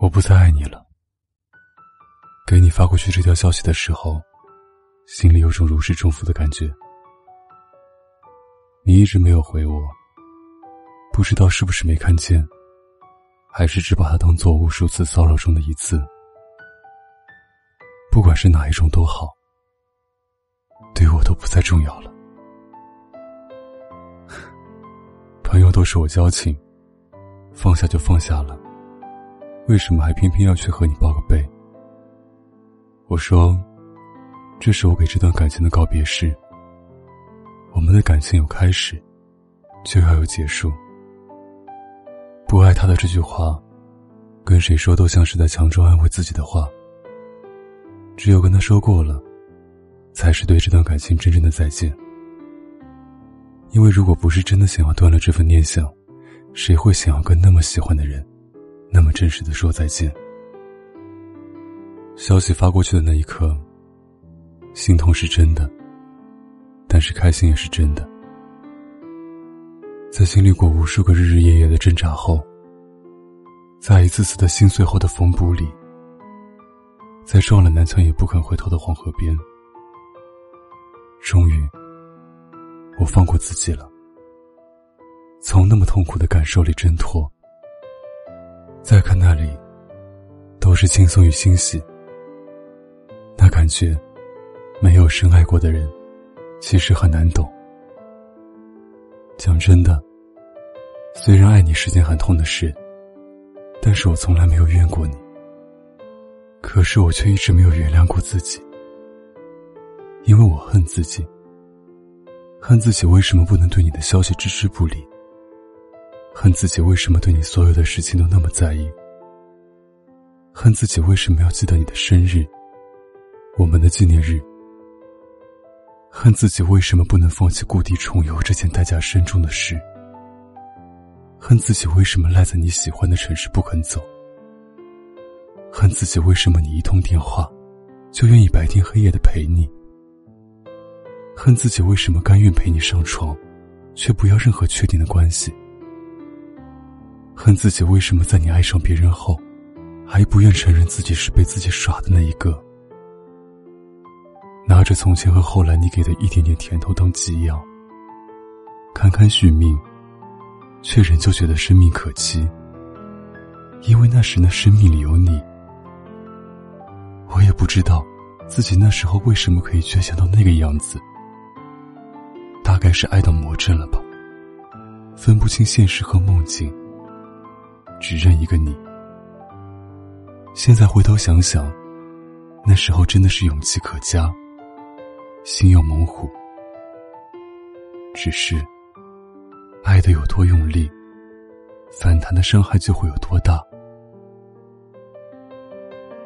我不再爱你了。给你发过去这条消息的时候，心里有种如释重负的感觉。你一直没有回我，不知道是不是没看见，还是只把它当做无数次骚扰中的一次。不管是哪一种都好，对我都不再重要了。朋友都是我交情，放下就放下了。为什么还偏偏要去和你报个备？我说，这是我给这段感情的告别式。我们的感情有开始，就要有结束。不爱他的这句话，跟谁说都像是在强装安慰自己的话。只有跟他说过了，才是对这段感情真正的再见。因为如果不是真的想要断了这份念想，谁会想要跟那么喜欢的人？那么真实的说再见。消息发过去的那一刻，心痛是真的，但是开心也是真的。在经历过无数个日日夜夜的挣扎后，在一次次的心碎后的缝补里，在撞了南墙也不肯回头的黄河边，终于，我放过自己了，从那么痛苦的感受里挣脱。再看那里，都是轻松与欣喜。那感觉，没有深爱过的人，其实很难懂。讲真的，虽然爱你是件很痛的事，但是我从来没有怨过你。可是我却一直没有原谅过自己，因为我恨自己，恨自己为什么不能对你的消息置之不理。恨自己为什么对你所有的事情都那么在意，恨自己为什么要记得你的生日，我们的纪念日，恨自己为什么不能放弃故地重游这件代价深重的事，恨自己为什么赖在你喜欢的城市不肯走，恨自己为什么你一通电话，就愿意白天黑夜的陪你，恨自己为什么甘愿陪你上床，却不要任何确定的关系。恨自己为什么在你爱上别人后，还不愿承认自己是被自己耍的那一个。拿着从前和后来你给的一点点甜头当给养，堪堪续命，却仍旧觉得生命可期。因为那时那生命里有你。我也不知道自己那时候为什么可以倔强到那个样子，大概是爱到魔怔了吧，分不清现实和梦境。只认一个你。现在回头想想，那时候真的是勇气可嘉，心有猛虎。只是，爱的有多用力，反弹的伤害就会有多大。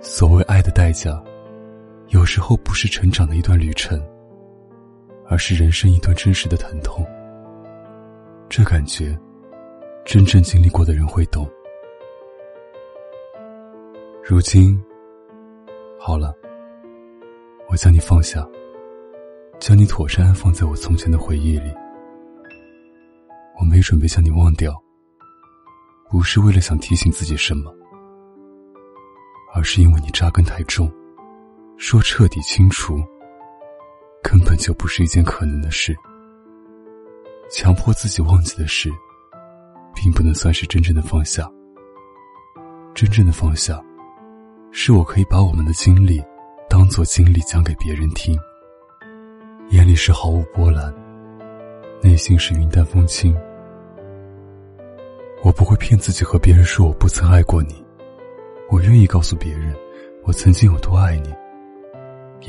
所谓爱的代价，有时候不是成长的一段旅程，而是人生一段真实的疼痛。这感觉，真正经历过的人会懂。如今，好了，我将你放下，将你妥善安放在我从前的回忆里。我没准备将你忘掉，不是为了想提醒自己什么，而是因为你扎根太重，说彻底清除，根本就不是一件可能的事。强迫自己忘记的事，并不能算是真正的放下。真正的放下。是我可以把我们的经历当做经历讲给别人听，眼里是毫无波澜，内心是云淡风轻。我不会骗自己和别人说我不曾爱过你，我愿意告诉别人我曾经有多爱你，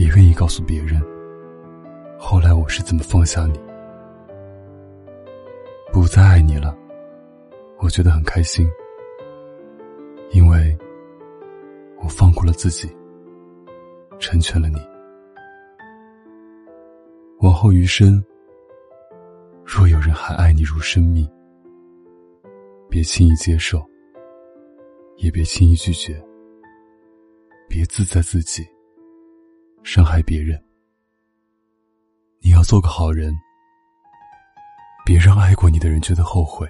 也愿意告诉别人后来我是怎么放下你，不再爱你了。我觉得很开心，因为。我放过了自己，成全了你。往后余生，若有人还爱你如生命，别轻易接受，也别轻易拒绝，别自在自己，伤害别人。你要做个好人，别让爱过你的人觉得后悔。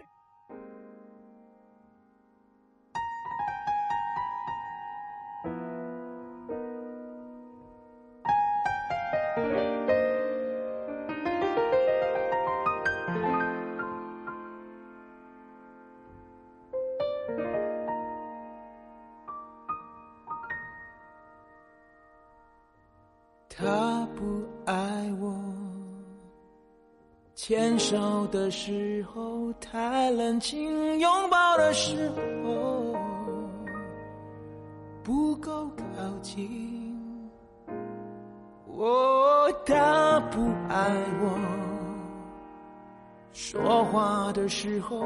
年少的时候太冷清，拥抱的时候不够靠近。哦，他不爱我，说话的时候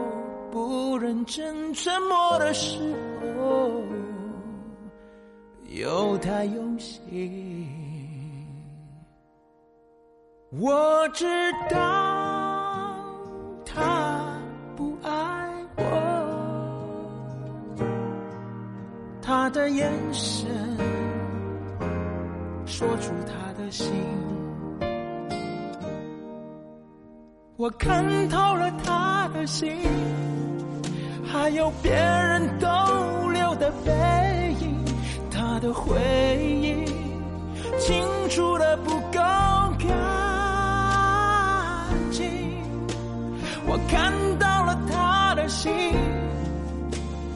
不认真，沉默的时候又太用心。我知道他的眼神说出他的心。我看透了他的心，还有别人逗留的背影，他的回忆清楚的不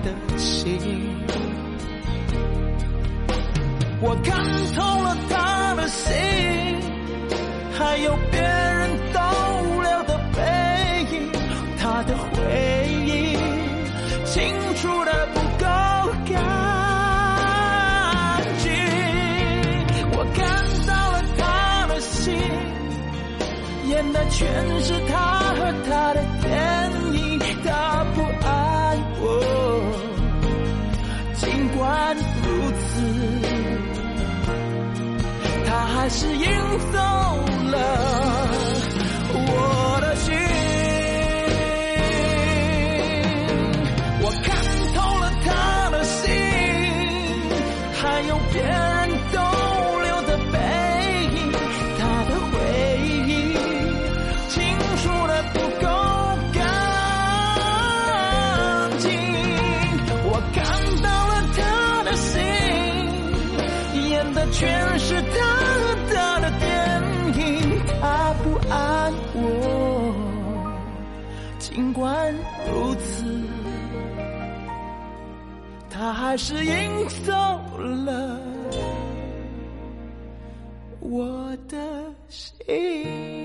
的心，我看透了他的心，还有别人逗留的背影，他的回忆清楚的不够干净。我看到了他的心，演的全是他和他的电影，他不爱还是赢走了。他还是赢走了我的心。